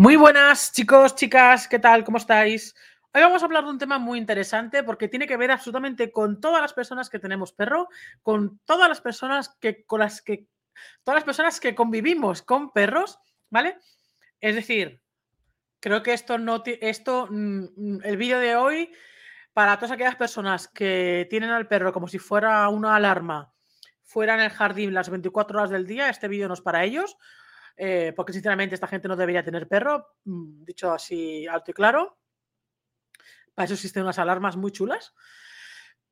Muy buenas chicos, chicas, ¿qué tal? ¿Cómo estáis? Hoy vamos a hablar de un tema muy interesante porque tiene que ver absolutamente con todas las personas que tenemos perro, con todas las personas que con las que todas las personas que convivimos con perros, ¿vale? Es decir, creo que esto no esto mm, el vídeo de hoy para todas aquellas personas que tienen al perro como si fuera una alarma fuera en el jardín las 24 horas del día, este vídeo no es para ellos eh, porque sinceramente esta gente no debería tener perro, mm, dicho así alto y claro. Para eso existen unas alarmas muy chulas.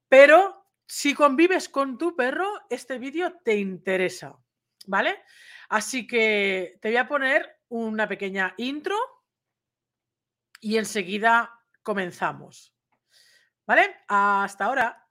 Pero si convives con tu perro, este vídeo te interesa, ¿vale? Así que te voy a poner una pequeña intro y enseguida comenzamos. ¿Vale? Hasta ahora.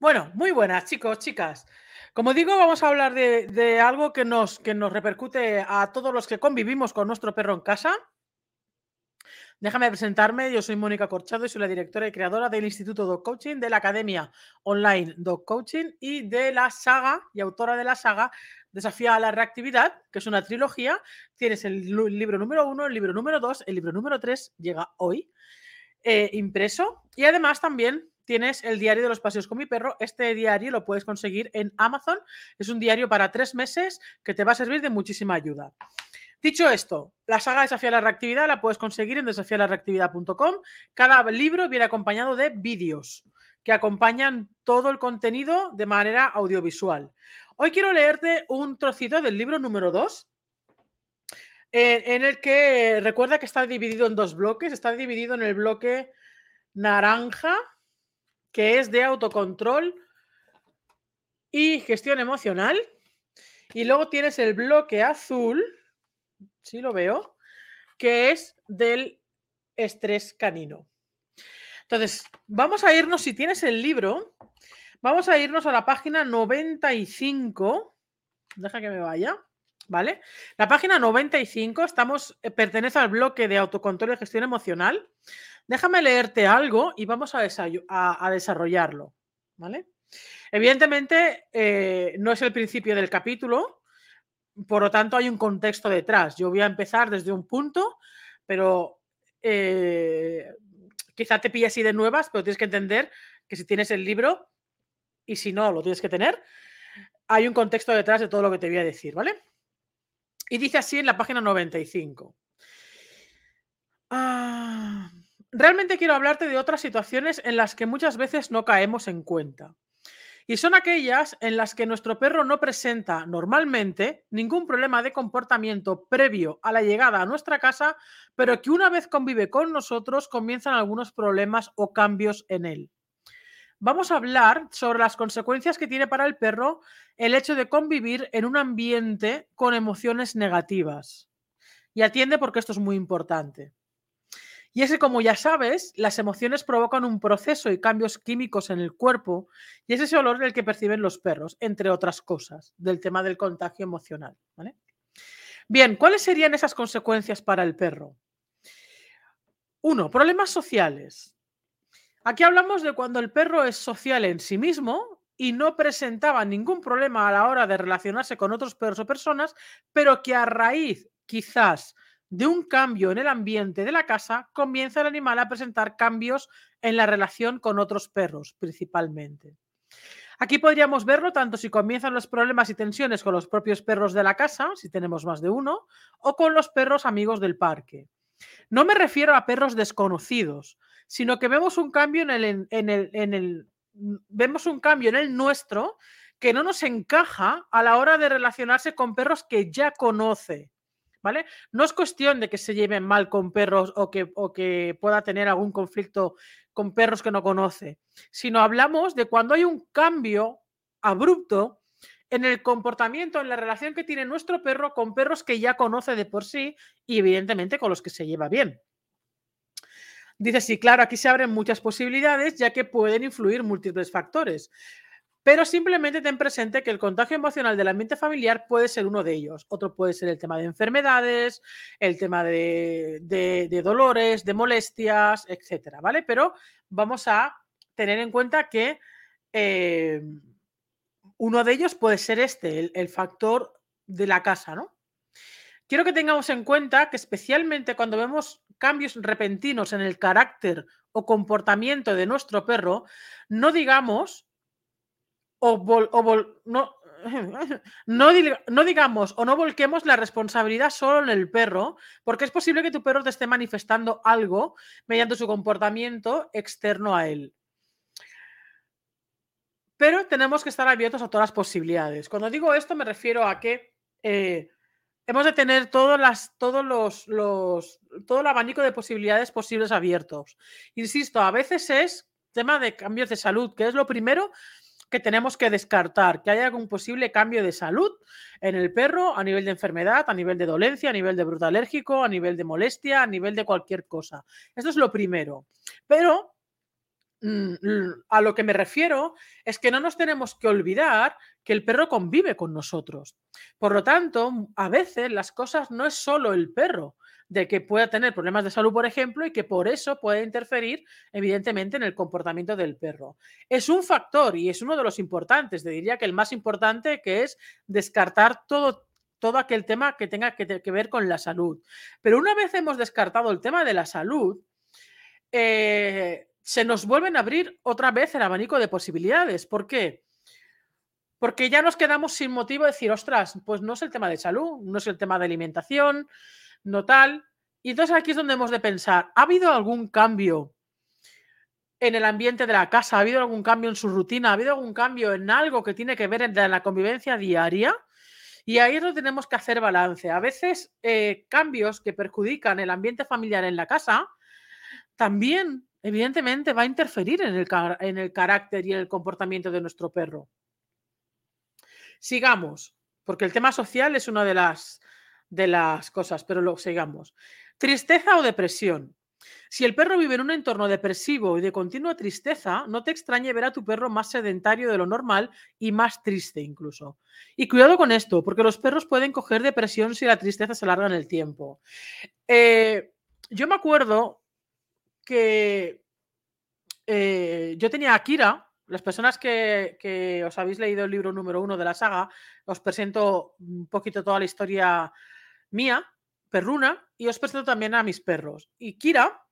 Bueno, muy buenas, chicos, chicas. Como digo, vamos a hablar de, algo que nos, que nos repercute a todos los que convivimos con nuestro perro en casa. Déjame presentarme, yo soy Mónica Corchado y soy la directora y creadora del Instituto Dog Coaching, de la Academia Online Dog Coaching y de la saga y autora de la saga Desafía a la Reactividad, que es una trilogía. Tienes el libro número uno, el libro número dos, el libro número tres llega hoy, eh, impreso. Y además también tienes el diario de los paseos con mi perro. Este diario lo puedes conseguir en Amazon. Es un diario para tres meses que te va a servir de muchísima ayuda. Dicho esto, la saga Desafía la Reactividad la puedes conseguir en desafialareactividad.com. Cada libro viene acompañado de vídeos que acompañan todo el contenido de manera audiovisual. Hoy quiero leerte un trocito del libro número 2, en el que recuerda que está dividido en dos bloques. Está dividido en el bloque naranja, que es de autocontrol y gestión emocional. Y luego tienes el bloque azul, si lo veo, que es del estrés canino. Entonces, vamos a irnos, si tienes el libro, vamos a irnos a la página 95. Deja que me vaya. ¿Vale? La página 95, estamos, eh, pertenece al bloque de autocontrol y gestión emocional. Déjame leerte algo y vamos a, desarrollarlo. ¿Vale? Evidentemente, eh, no es el principio del capítulo, por lo tanto hay un contexto detrás. Yo voy a empezar desde un punto, pero eh, quizá te pille así de nuevas, pero tienes que entender que si tienes el libro y si no, lo tienes que tener, hay un contexto detrás de todo lo que te voy a decir, ¿vale? Y dice así en la página 95. Ah, realmente quiero hablarte de otras situaciones en las que muchas veces no caemos en cuenta. Y son aquellas en las que nuestro perro no presenta normalmente ningún problema de comportamiento previo a la llegada a nuestra casa, pero que una vez convive con nosotros comienzan algunos problemas o cambios en él. Vamos a hablar sobre las consecuencias que tiene para el perro el hecho de convivir en un ambiente con emociones negativas. Y atiende porque esto es muy importante. Y es que, como ya sabes, las emociones provocan un proceso y cambios químicos en el cuerpo y es ese olor el que perciben los perros, entre otras cosas, del tema del contagio emocional. Bien, ¿cuáles serían esas consecuencias para el perro? Uno, problemas sociales. Aquí hablamos de cuando el perro es social en sí mismo y no presentaba ningún problema a la hora de relacionarse con otros perros o personas, pero que a raíz quizás de un cambio en el ambiente de la casa, comienza el animal a presentar cambios en la relación con otros perros, principalmente. Aquí podríamos verlo tanto si comienzan los problemas y tensiones con los propios perros de la casa, si tenemos más de uno, o con los perros amigos del parque. No me refiero a perros desconocidos, sino que vemos un cambio en el, vemos un cambio en el nuestro que no nos encaja a la hora de relacionarse con perros que ya conoce. No es cuestión de que se lleven mal con perros o que, o que pueda tener algún conflicto con perros que no conoce, sino hablamos de cuando hay un cambio abrupto en el comportamiento, en la relación que tiene nuestro perro con perros que ya conoce de por sí y evidentemente con los que se lleva bien. Dice, sí, claro, aquí se abren muchas posibilidades ya que pueden influir múltiples factores. Pero simplemente ten presente que el contagio emocional del ambiente familiar puede ser uno de ellos. Otro puede ser el tema de enfermedades, el tema de, dolores, de molestias, etcétera, ¿vale? Pero vamos a tener en cuenta que eh, uno de ellos puede ser este, el, el factor de la casa, ¿no? Quiero que tengamos en cuenta que especialmente cuando vemos cambios repentinos en el carácter o comportamiento de nuestro perro, no digamos o, no, digamos o no volquemos la responsabilidad solo en el perro, porque es posible que tu perro te esté manifestando algo mediante su comportamiento externo a él. Pero tenemos que estar abiertos a todas las posibilidades. Cuando digo esto me refiero a que eh, hemos de tener todos, los, todo el abanico de posibilidades posibles abiertos. Insisto, a veces es tema de cambios de salud, que es lo primero que tenemos que descartar, que haya algún posible cambio de salud en el perro a nivel de enfermedad, a nivel de dolencia, a nivel de bruto alérgico, a nivel de molestia, a nivel de cualquier cosa. Esto es lo primero. Pero mm, a lo que me refiero es que no nos tenemos que olvidar que el perro convive con nosotros. Por lo tanto, a veces las cosas no es solo el perro, de que pueda tener problemas de salud, por ejemplo, y que por eso puede interferir, evidentemente, en el comportamiento del perro. Es un factor y es uno de los importantes, te diría que el más importante, que es descartar todo, todo aquel tema que tenga que, ver con la salud. Pero una vez hemos descartado el tema de la salud, eh, se nos vuelven a abrir otra vez el abanico de posibilidades. ¿Por qué? Porque ya nos quedamos sin motivo de decir, ostras, pues no es el tema de salud, no es el tema de alimentación, no tal. Y entonces aquí es donde hemos de pensar, ¿ha habido algún cambio en el ambiente de la casa? ¿Ha habido algún cambio en su rutina? ¿Ha habido algún cambio en algo que tiene que ver en la convivencia diaria? Y ahí es donde tenemos que hacer balance. A veces eh, cambios que perjudican el ambiente familiar en la casa también, evidentemente, va a interferir en el, en el carácter y en el comportamiento de nuestro perro. Sigamos, porque el tema social es una de las de las cosas, pero lo sigamos. Tristeza o depresión. Si el perro vive en un entorno depresivo y de continua tristeza, no te extrañe ver a tu perro más sedentario de lo normal y más triste incluso. Y cuidado con esto, porque los perros pueden coger depresión si la tristeza se alarga en el tiempo. Eh, yo me acuerdo que eh, yo tenía a Kira, las personas que, que, os habéis leído el libro número uno de la saga, os presento un poquito toda la historia mía, perruna, y os presento también a mis perros. Y Kira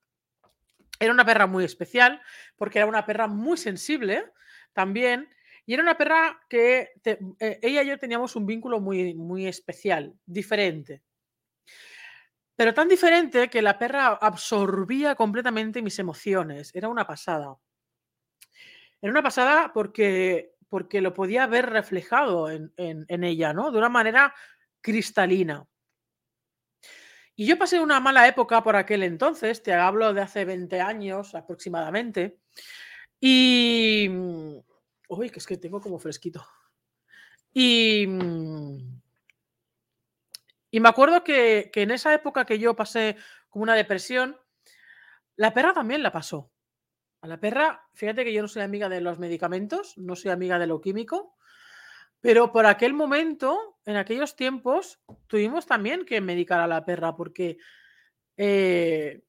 era una perra muy especial, porque era una perra muy sensible también, y era una perra que eh, ella y yo teníamos un vínculo muy, muy especial, diferente. Pero tan diferente que la perra absorbía completamente mis emociones. Era una pasada. Era una pasada porque, porque lo podía ver reflejado en, en ella, ¿no? De una manera cristalina. Y yo pasé una mala época por aquel entonces, te hablo de hace 20 años aproximadamente. Y. Uy, que es que tengo como fresquito. Y. Y me acuerdo que, que en esa época que yo pasé como una depresión, la perra también la pasó. A la perra, fíjate que yo no soy amiga de los medicamentos, no soy amiga de lo químico, pero por aquel momento, en aquellos tiempos, tuvimos también que medicar a la perra porque eh,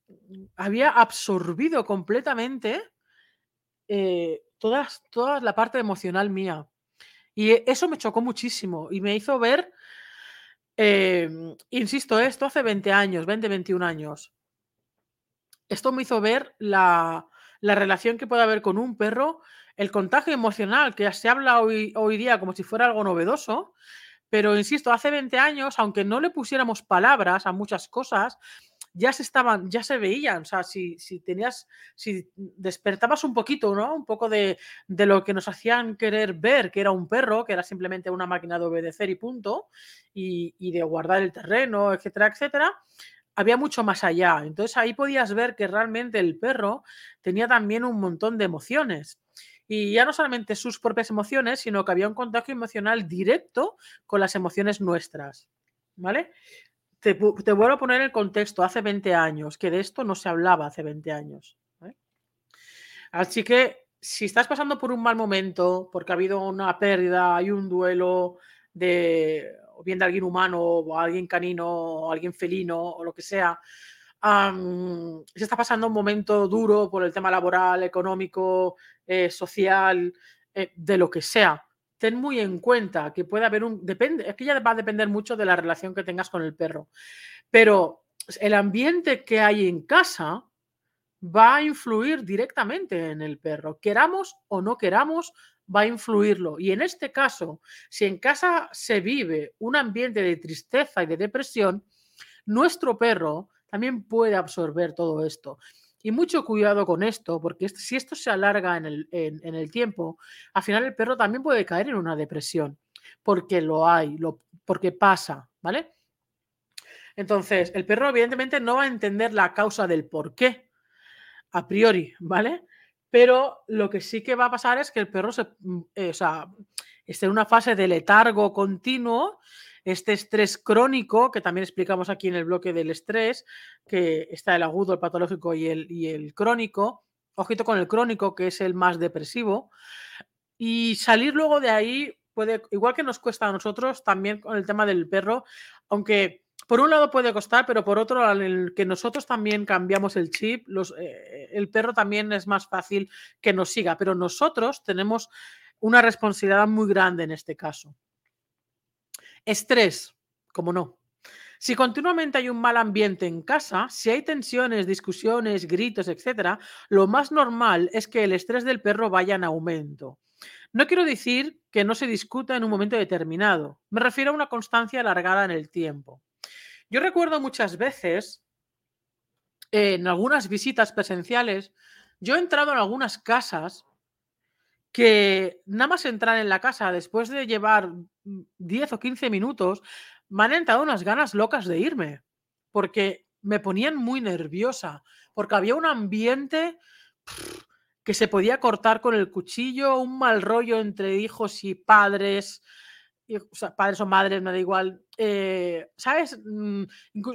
había absorbido completamente eh, toda la parte emocional mía. Y eso me chocó muchísimo y me hizo ver, em, insisto, esto hace 20 años, 20, 21 años. Esto me hizo ver la, la relación que puede haber con un perro el contagio emocional, que se habla hoy, hoy día como si fuera algo novedoso, pero insisto, hace 20 años, aunque no le pusiéramos palabras a muchas cosas, ya se estaban, ya se veían. O sea, si, si tenías, si despertabas un poquito, ¿no? Un poco de, de, lo que nos hacían querer ver, que era un perro, que era simplemente una máquina de obedecer y punto, y, y de guardar el terreno, etcétera, etcétera. Había mucho más allá. Entonces ahí podías ver que realmente el perro tenía también un montón de emociones. Y ya no solamente sus propias emociones, sino que había un contacto emocional directo con las emociones nuestras. ¿Vale? Te, vuelvo a poner el contexto, hace 20 años, que de esto no se hablaba hace 20 años. Así que si estás pasando por un mal momento, porque ha habido una pérdida, hay un duelo de o bien de alguien humano, o alguien canino, o alguien felino, o lo que sea, si está pasando un momento duro por el tema laboral, económico, eh, social, eh, de lo que sea, ten muy en cuenta que puede haber un. Depende, es que ya va a depender mucho de la relación que tengas con el perro. Pero el ambiente que hay en casa va a influir directamente en el perro. Queramos o no queramos, va a influirlo. Y en este caso, si en casa se vive un ambiente de tristeza y de depresión, nuestro perro también puede absorber todo esto. Y mucho cuidado con esto, porque si esto se alarga en el, tiempo, al final el perro también puede caer en una depresión, porque lo hay, porque pasa, ¿vale? Entonces, el perro evidentemente no va a entender la causa del por qué, a priori, ¿vale? Pero lo que sí que va a pasar es que el perro se, mm, eh, esté en una fase de letargo continuo este estrés crónico, que también explicamos aquí en el bloque del estrés, que está el agudo, el patológico y el, y el crónico. Ojito con el crónico, que es el más depresivo. Y salir luego de ahí puede, igual que nos cuesta a nosotros, también con el tema del perro, aunque por un lado puede costar, pero por otro, el que nosotros también cambiamos el chip, eh, el perro también es más fácil que nos siga, pero nosotros tenemos una responsabilidad muy grande en este caso. Estrés, como no. Si continuamente hay un mal ambiente en casa, si hay tensiones, discusiones, gritos, etc., lo más normal es que el estrés del perro vaya en aumento. No quiero decir que no se discuta en un momento determinado, me refiero a una constancia alargada en el tiempo. Yo recuerdo muchas veces, en algunas visitas presenciales, yo he entrado en algunas casas que nada más entrar en la casa después de llevar 10 o 15 minutos, me han entrado unas ganas locas de irme, porque me ponían muy nerviosa, porque había un ambiente que se podía cortar con el cuchillo, un mal rollo entre hijos y padres, o sea, padres o madres, me da igual, eh, ¿sabes? Mm,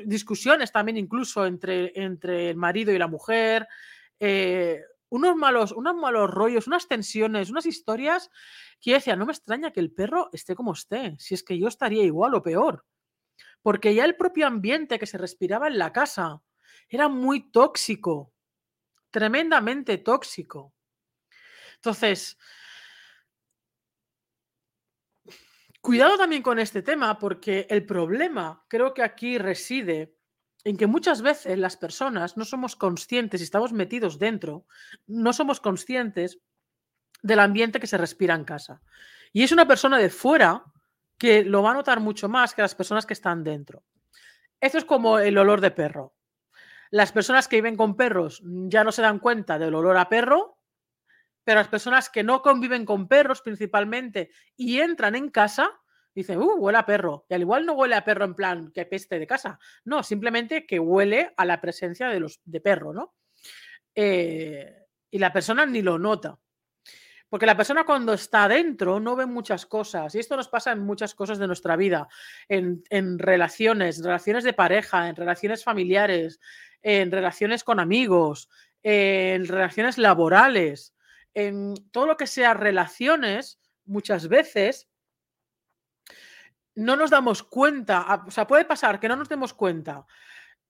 discusiones también incluso entre, entre el marido y la mujer. Eh, unos malos, unos malos rollos, unas tensiones, unas historias que yo decía, no me extraña que el perro esté como esté, si es que yo estaría igual o peor. Porque ya el propio ambiente que se respiraba en la casa era muy tóxico, tremendamente tóxico. Entonces, cuidado también con este tema porque el problema creo que aquí reside en que muchas veces las personas no somos conscientes y estamos metidos dentro, no somos conscientes del ambiente que se respira en casa. Y es una persona de fuera que lo va a notar mucho más que las personas que están dentro. Esto es como el olor de perro. Las personas que viven con perros ya no se dan cuenta del olor a perro, pero las personas que no conviven con perros principalmente y entran en casa, dice, uh, huele a perro. Y al igual no huele a perro en plan que peste de casa. No, simplemente que huele a la presencia de los de perro, ¿no? Eh, y la persona ni lo nota. Porque la persona cuando está adentro no ve muchas cosas. Y esto nos pasa en muchas cosas de nuestra vida. En, en relaciones, relaciones de pareja, en relaciones familiares, en relaciones con amigos, en relaciones laborales, en todo lo que sea relaciones, muchas veces no nos damos cuenta, o sea, puede pasar que no nos demos cuenta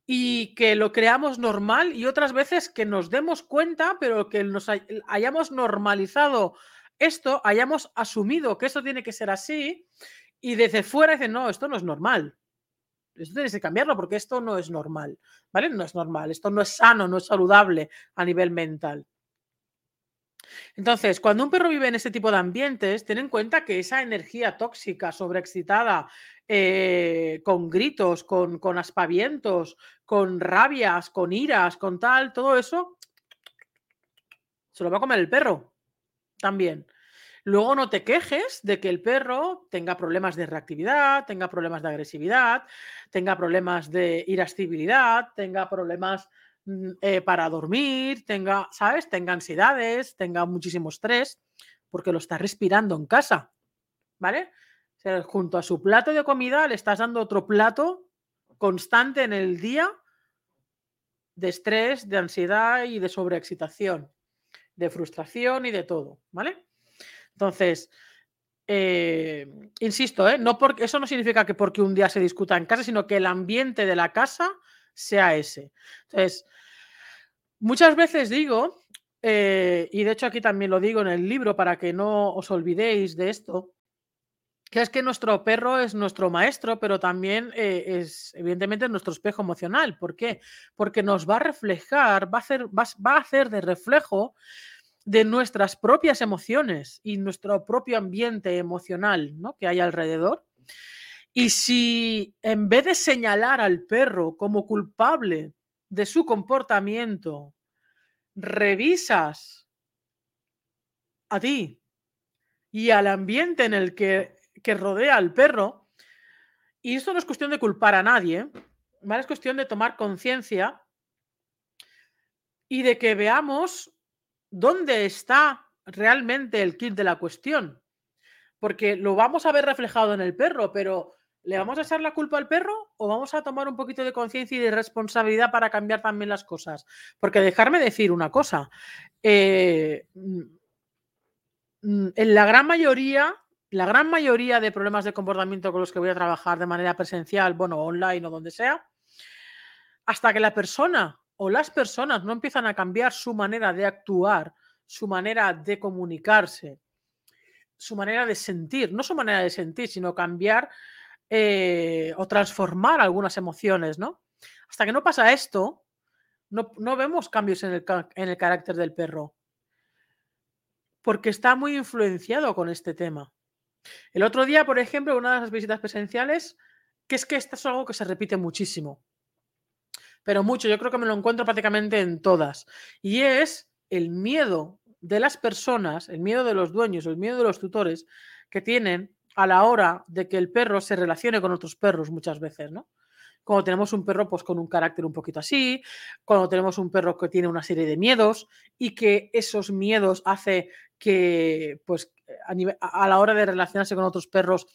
y que lo creamos normal y otras veces que nos demos cuenta, pero que nos hayamos normalizado esto, hayamos asumido que esto tiene que ser así y desde fuera dicen, no, esto no es normal. Esto tienes que cambiarlo porque esto no es normal, ¿vale? No es normal, esto no es sano, no es saludable a nivel mental. Entonces, cuando un perro vive en ese tipo de ambientes, ten en cuenta que esa energía tóxica, sobreexcitada, eh, con gritos, con, con aspavientos, con rabias, con iras, con tal, todo eso, se lo va a comer el perro también. Luego no te quejes de que el perro tenga problemas de reactividad, tenga problemas de agresividad, tenga problemas de irascibilidad, tenga problemas eh, para dormir, tenga, ¿sabes? Tenga ansiedades, tenga muchísimo estrés, porque lo está respirando en casa, ¿vale? junto a su plato de comida le estás dando otro plato constante en el día de estrés, de ansiedad y de sobreexcitación, de frustración y de todo, ¿vale? Entonces, eh, insisto, ¿eh? no porque, eso no significa que porque un día se discuta en casa, sino que el ambiente de la casa sea ese. Entonces, muchas veces digo, eh, y de hecho aquí también lo digo en el libro para que no os olvidéis de esto, que es que nuestro perro es nuestro maestro, pero también es, evidentemente, nuestro espejo emocional. ¿Por qué? Porque nos va a reflejar, va a hacer, va, va a hacer de reflejo de nuestras propias emociones y nuestro propio ambiente emocional ¿no? que hay alrededor. Y si en vez de señalar al perro como culpable de su comportamiento, revisas a ti y al ambiente en el que, que rodea al perro, y esto no es cuestión de culpar a nadie, ¿vale? es cuestión de tomar conciencia y de que veamos dónde está realmente el kit de la cuestión. Porque lo vamos a ver reflejado en el perro, pero ¿le vamos a echar la culpa al perro o vamos a tomar un poquito de conciencia y de responsabilidad para cambiar también las cosas? Porque dejarme decir una cosa, eh, mm, en la gran mayoría, la gran mayoría de problemas de comportamiento con los que voy a trabajar de manera presencial, bueno, online o donde sea, hasta que la persona o las personas no empiezan a cambiar su manera de actuar, su manera de comunicarse, su manera de sentir, no su manera de sentir, sino cambiar eh, o transformar algunas emociones, ¿no? Hasta que no pasa esto, no, vemos cambios en el, en el carácter del perro, porque está muy influenciado con este tema. El otro día, por ejemplo, una de las visitas presenciales, que es que esto es algo que se repite muchísimo pero mucho, yo creo que me lo encuentro prácticamente en todas. Y es el miedo de las personas, el miedo de los dueños, el miedo de los tutores que tienen a la hora de que el perro se relacione con otros perros muchas veces, ¿no? Cuando tenemos un perro pues con un carácter un poquito así, cuando tenemos un perro que tiene una serie de miedos y que esos miedos hace que pues a, a la hora de relacionarse con otros perros